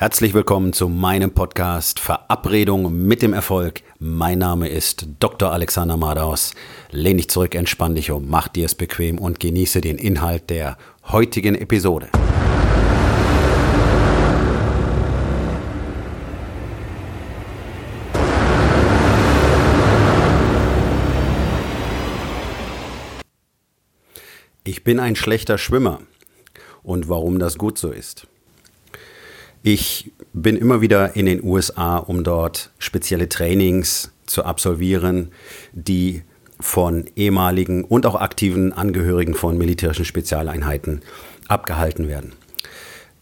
Herzlich willkommen zu meinem Podcast Verabredung mit dem Erfolg. Mein Name ist Dr. Alexander Madaus. Lehn dich zurück, entspann dich um, mach dir es bequem und genieße den Inhalt der heutigen Episode. Ich bin ein schlechter Schwimmer. Und warum das gut so ist. Ich bin immer wieder in den USA, um dort spezielle Trainings zu absolvieren, die von ehemaligen und auch aktiven Angehörigen von militärischen Spezialeinheiten abgehalten werden.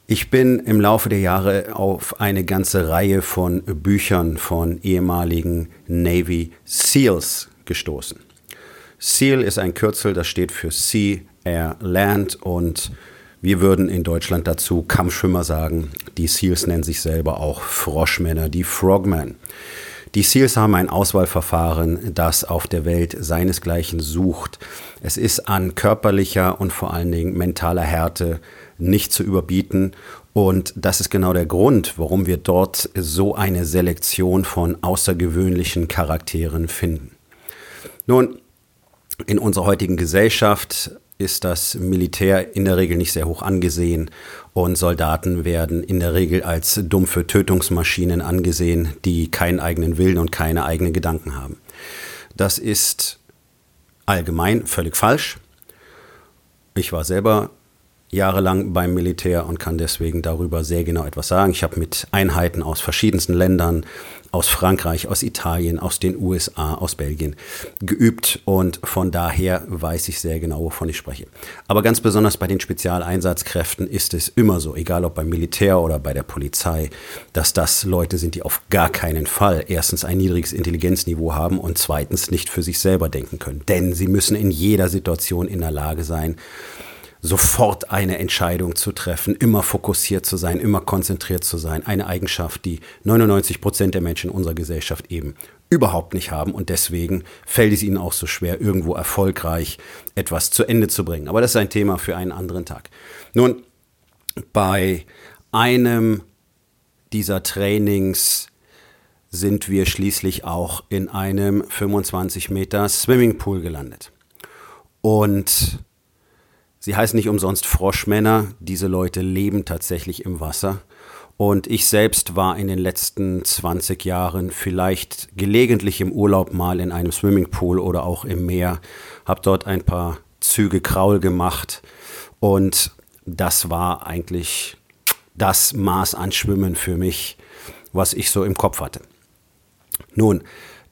Ich bin im Laufe der Jahre auf eine ganze Reihe von Büchern von ehemaligen Navy SEALs gestoßen. SEAL ist ein Kürzel, das steht für Sea, Air, Land und wir würden in Deutschland dazu Kampfschwimmer sagen. Die SEALs nennen sich selber auch Froschmänner, die Frogmen. Die SEALs haben ein Auswahlverfahren, das auf der Welt seinesgleichen sucht. Es ist an körperlicher und vor allen Dingen mentaler Härte nicht zu überbieten. Und das ist genau der Grund, warum wir dort so eine Selektion von außergewöhnlichen Charakteren finden. Nun, in unserer heutigen Gesellschaft ist das Militär in der Regel nicht sehr hoch angesehen und Soldaten werden in der Regel als dumpfe Tötungsmaschinen angesehen, die keinen eigenen Willen und keine eigenen Gedanken haben. Das ist allgemein völlig falsch. Ich war selber jahrelang beim Militär und kann deswegen darüber sehr genau etwas sagen. Ich habe mit Einheiten aus verschiedensten Ländern, aus Frankreich, aus Italien, aus den USA, aus Belgien geübt und von daher weiß ich sehr genau, wovon ich spreche. Aber ganz besonders bei den Spezialeinsatzkräften ist es immer so, egal ob beim Militär oder bei der Polizei, dass das Leute sind, die auf gar keinen Fall erstens ein niedriges Intelligenzniveau haben und zweitens nicht für sich selber denken können. Denn sie müssen in jeder Situation in der Lage sein, sofort eine Entscheidung zu treffen, immer fokussiert zu sein, immer konzentriert zu sein. Eine Eigenschaft, die 99 Prozent der Menschen in unserer Gesellschaft eben überhaupt nicht haben und deswegen fällt es ihnen auch so schwer, irgendwo erfolgreich etwas zu Ende zu bringen. Aber das ist ein Thema für einen anderen Tag. Nun, bei einem dieser Trainings sind wir schließlich auch in einem 25 Meter Swimmingpool gelandet. Und Sie heißen nicht umsonst Froschmänner. Diese Leute leben tatsächlich im Wasser. Und ich selbst war in den letzten 20 Jahren vielleicht gelegentlich im Urlaub mal in einem Swimmingpool oder auch im Meer, habe dort ein paar Züge Kraul gemacht und das war eigentlich das Maß an Schwimmen für mich, was ich so im Kopf hatte. Nun,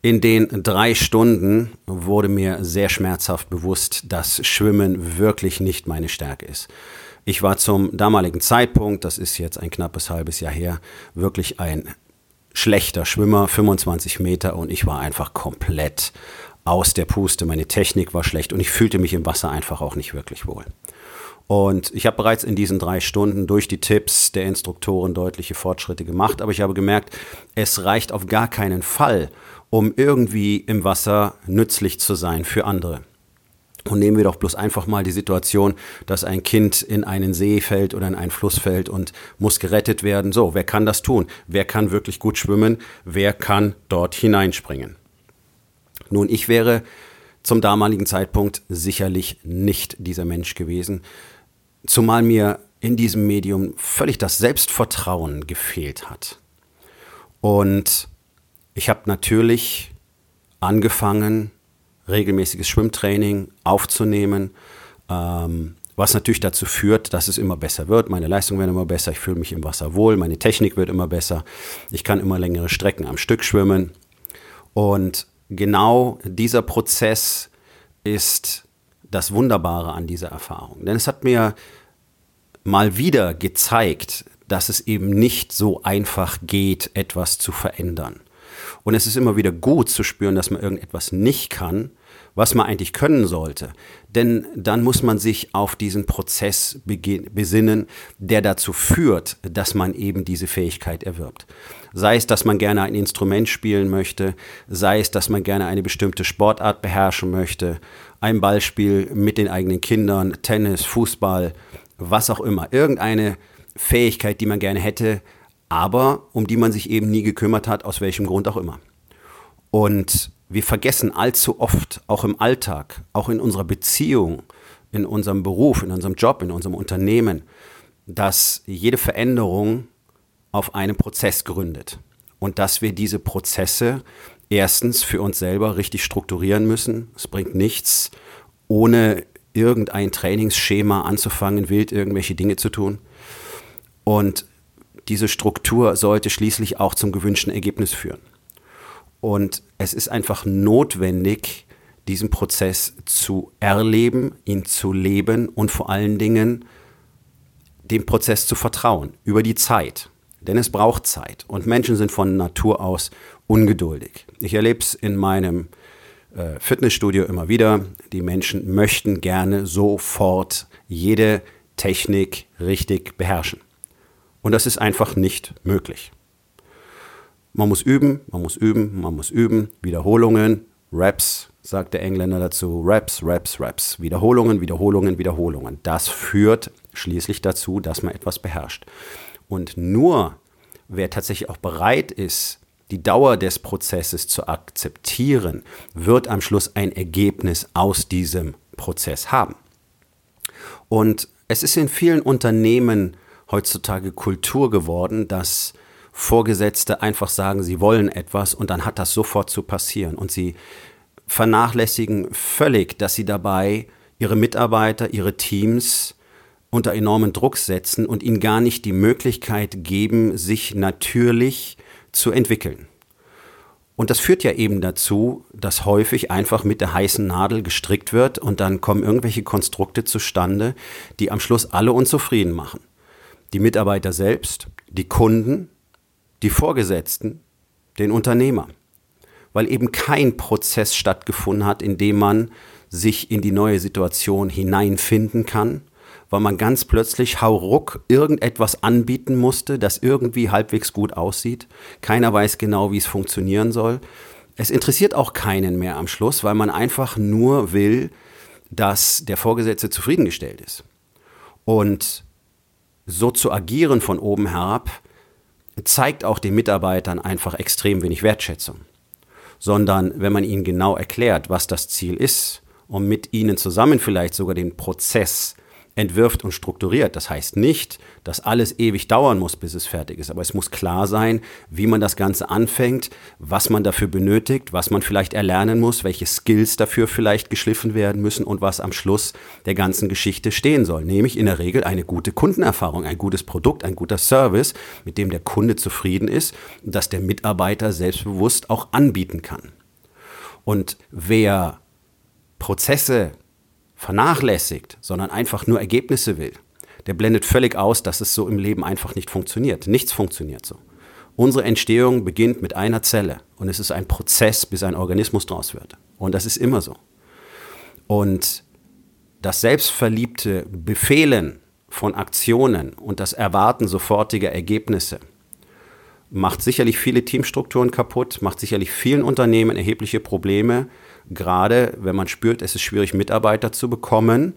in den drei Stunden wurde mir sehr schmerzhaft bewusst, dass Schwimmen wirklich nicht meine Stärke ist. Ich war zum damaligen Zeitpunkt, das ist jetzt ein knappes halbes Jahr her, wirklich ein schlechter Schwimmer, 25 Meter und ich war einfach komplett aus der Puste. Meine Technik war schlecht und ich fühlte mich im Wasser einfach auch nicht wirklich wohl. Und ich habe bereits in diesen drei Stunden durch die Tipps der Instruktoren deutliche Fortschritte gemacht, aber ich habe gemerkt, es reicht auf gar keinen Fall, um irgendwie im Wasser nützlich zu sein für andere. Und nehmen wir doch bloß einfach mal die Situation, dass ein Kind in einen See fällt oder in einen Fluss fällt und muss gerettet werden. So, wer kann das tun? Wer kann wirklich gut schwimmen? Wer kann dort hineinspringen? Nun, ich wäre zum damaligen Zeitpunkt sicherlich nicht dieser Mensch gewesen, zumal mir in diesem Medium völlig das Selbstvertrauen gefehlt hat. Und ich habe natürlich angefangen, regelmäßiges Schwimmtraining aufzunehmen, ähm, was natürlich dazu führt, dass es immer besser wird. Meine Leistungen werden immer besser, ich fühle mich im Wasser wohl, meine Technik wird immer besser, ich kann immer längere Strecken am Stück schwimmen. Und genau dieser Prozess ist das Wunderbare an dieser Erfahrung. Denn es hat mir mal wieder gezeigt, dass es eben nicht so einfach geht, etwas zu verändern. Und es ist immer wieder gut zu spüren, dass man irgendetwas nicht kann, was man eigentlich können sollte. Denn dann muss man sich auf diesen Prozess besinnen, der dazu führt, dass man eben diese Fähigkeit erwirbt. Sei es, dass man gerne ein Instrument spielen möchte, sei es, dass man gerne eine bestimmte Sportart beherrschen möchte, ein Ballspiel mit den eigenen Kindern, Tennis, Fußball, was auch immer. Irgendeine Fähigkeit, die man gerne hätte, aber um die man sich eben nie gekümmert hat, aus welchem Grund auch immer. Und wir vergessen allzu oft, auch im Alltag, auch in unserer Beziehung, in unserem Beruf, in unserem Job, in unserem Unternehmen, dass jede Veränderung auf einem Prozess gründet und dass wir diese Prozesse erstens für uns selber richtig strukturieren müssen. Es bringt nichts, ohne irgendein Trainingsschema anzufangen, wild irgendwelche Dinge zu tun. Und diese Struktur sollte schließlich auch zum gewünschten Ergebnis führen. Und es ist einfach notwendig, diesen Prozess zu erleben, ihn zu leben und vor allen Dingen dem Prozess zu vertrauen über die Zeit. Denn es braucht Zeit und Menschen sind von Natur aus ungeduldig. Ich erlebe es in meinem äh, Fitnessstudio immer wieder. Die Menschen möchten gerne sofort jede Technik richtig beherrschen. Und das ist einfach nicht möglich. Man muss üben, man muss üben, man muss üben. Wiederholungen, Raps, sagt der Engländer dazu. Raps, Raps, Raps. Wiederholungen, Wiederholungen, Wiederholungen. Das führt schließlich dazu, dass man etwas beherrscht. Und nur wer tatsächlich auch bereit ist, die Dauer des Prozesses zu akzeptieren, wird am Schluss ein Ergebnis aus diesem Prozess haben. Und es ist in vielen Unternehmen heutzutage Kultur geworden, dass Vorgesetzte einfach sagen, sie wollen etwas und dann hat das sofort zu passieren. Und sie vernachlässigen völlig, dass sie dabei ihre Mitarbeiter, ihre Teams unter enormen Druck setzen und ihnen gar nicht die Möglichkeit geben, sich natürlich zu entwickeln. Und das führt ja eben dazu, dass häufig einfach mit der heißen Nadel gestrickt wird und dann kommen irgendwelche Konstrukte zustande, die am Schluss alle unzufrieden machen. Die Mitarbeiter selbst, die Kunden, die Vorgesetzten, den Unternehmer. Weil eben kein Prozess stattgefunden hat, in dem man sich in die neue Situation hineinfinden kann weil man ganz plötzlich hauruck irgendetwas anbieten musste, das irgendwie halbwegs gut aussieht. Keiner weiß genau, wie es funktionieren soll. Es interessiert auch keinen mehr am Schluss, weil man einfach nur will, dass der Vorgesetzte zufriedengestellt ist. Und so zu agieren von oben herab zeigt auch den Mitarbeitern einfach extrem wenig Wertschätzung. Sondern wenn man ihnen genau erklärt, was das Ziel ist und mit ihnen zusammen vielleicht sogar den Prozess entwirft und strukturiert. Das heißt nicht, dass alles ewig dauern muss, bis es fertig ist, aber es muss klar sein, wie man das Ganze anfängt, was man dafür benötigt, was man vielleicht erlernen muss, welche Skills dafür vielleicht geschliffen werden müssen und was am Schluss der ganzen Geschichte stehen soll. Nämlich in der Regel eine gute Kundenerfahrung, ein gutes Produkt, ein guter Service, mit dem der Kunde zufrieden ist und das der Mitarbeiter selbstbewusst auch anbieten kann. Und wer Prozesse vernachlässigt, sondern einfach nur Ergebnisse will, der blendet völlig aus, dass es so im Leben einfach nicht funktioniert. Nichts funktioniert so. Unsere Entstehung beginnt mit einer Zelle und es ist ein Prozess, bis ein Organismus draus wird. Und das ist immer so. Und das selbstverliebte Befehlen von Aktionen und das Erwarten sofortiger Ergebnisse macht sicherlich viele Teamstrukturen kaputt, macht sicherlich vielen Unternehmen erhebliche Probleme, gerade wenn man spürt, es ist schwierig, Mitarbeiter zu bekommen,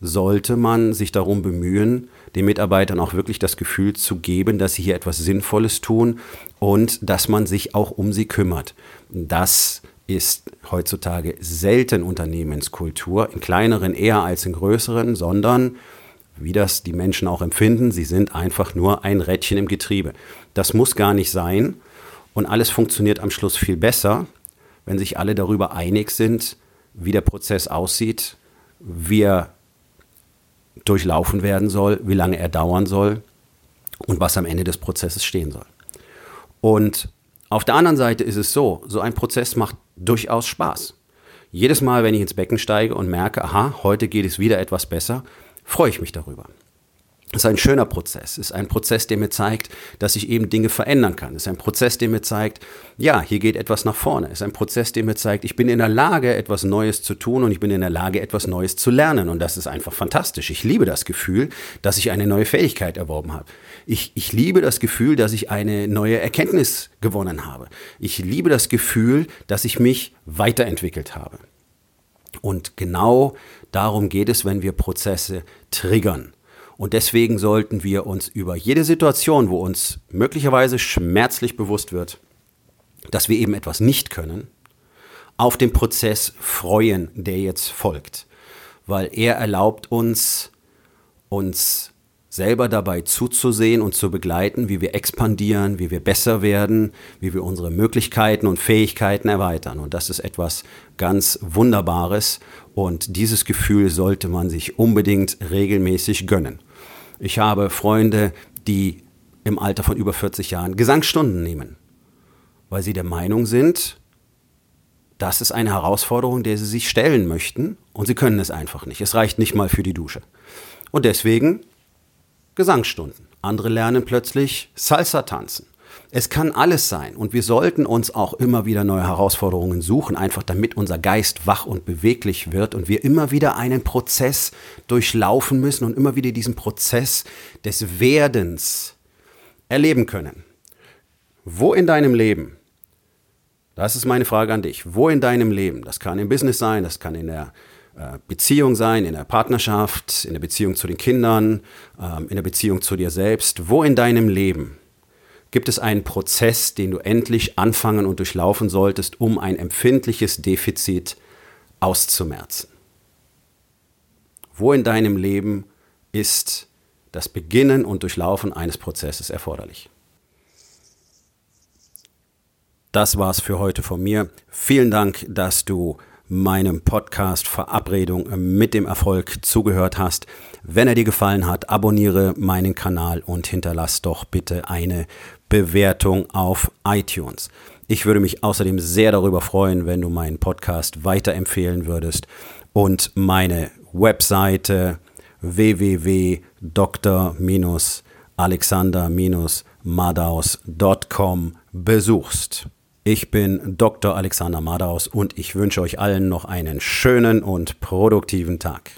sollte man sich darum bemühen, den Mitarbeitern auch wirklich das Gefühl zu geben, dass sie hier etwas Sinnvolles tun und dass man sich auch um sie kümmert. Das ist heutzutage selten Unternehmenskultur, in kleineren eher als in größeren, sondern wie das die Menschen auch empfinden, sie sind einfach nur ein Rädchen im Getriebe. Das muss gar nicht sein und alles funktioniert am Schluss viel besser, wenn sich alle darüber einig sind, wie der Prozess aussieht, wie er durchlaufen werden soll, wie lange er dauern soll und was am Ende des Prozesses stehen soll. Und auf der anderen Seite ist es so, so ein Prozess macht durchaus Spaß. Jedes Mal, wenn ich ins Becken steige und merke, aha, heute geht es wieder etwas besser, freue ich mich darüber. Ist ein schöner Prozess. Es ist ein Prozess, der mir zeigt, dass ich eben Dinge verändern kann. Ist ein Prozess, der mir zeigt, ja, hier geht etwas nach vorne. Ist ein Prozess, der mir zeigt, ich bin in der Lage, etwas Neues zu tun und ich bin in der Lage, etwas Neues zu lernen. Und das ist einfach fantastisch. Ich liebe das Gefühl, dass ich eine neue Fähigkeit erworben habe. Ich, ich liebe das Gefühl, dass ich eine neue Erkenntnis gewonnen habe. Ich liebe das Gefühl, dass ich mich weiterentwickelt habe. Und genau darum geht es, wenn wir Prozesse triggern. Und deswegen sollten wir uns über jede Situation, wo uns möglicherweise schmerzlich bewusst wird, dass wir eben etwas nicht können, auf den Prozess freuen, der jetzt folgt. Weil er erlaubt uns, uns selber dabei zuzusehen und zu begleiten, wie wir expandieren, wie wir besser werden, wie wir unsere Möglichkeiten und Fähigkeiten erweitern. Und das ist etwas ganz Wunderbares und dieses Gefühl sollte man sich unbedingt regelmäßig gönnen. Ich habe Freunde, die im Alter von über 40 Jahren Gesangsstunden nehmen, weil sie der Meinung sind, das ist eine Herausforderung, der sie sich stellen möchten und sie können es einfach nicht. Es reicht nicht mal für die Dusche. Und deswegen Gesangsstunden. Andere lernen plötzlich Salsa tanzen. Es kann alles sein und wir sollten uns auch immer wieder neue Herausforderungen suchen, einfach damit unser Geist wach und beweglich wird und wir immer wieder einen Prozess durchlaufen müssen und immer wieder diesen Prozess des Werdens erleben können. Wo in deinem Leben, das ist meine Frage an dich, wo in deinem Leben, das kann im Business sein, das kann in der äh, Beziehung sein, in der Partnerschaft, in der Beziehung zu den Kindern, ähm, in der Beziehung zu dir selbst, wo in deinem Leben gibt es einen Prozess, den du endlich anfangen und durchlaufen solltest, um ein empfindliches Defizit auszumerzen? Wo in deinem Leben ist das Beginnen und Durchlaufen eines Prozesses erforderlich? Das war's für heute von mir. Vielen Dank, dass du meinem Podcast Verabredung mit dem Erfolg zugehört hast. Wenn er dir gefallen hat, abonniere meinen Kanal und hinterlass doch bitte eine Bewertung auf iTunes. Ich würde mich außerdem sehr darüber freuen, wenn du meinen Podcast weiterempfehlen würdest und meine Webseite www.dr-alexander-madaus.com besuchst. Ich bin Dr. Alexander Madaus und ich wünsche euch allen noch einen schönen und produktiven Tag.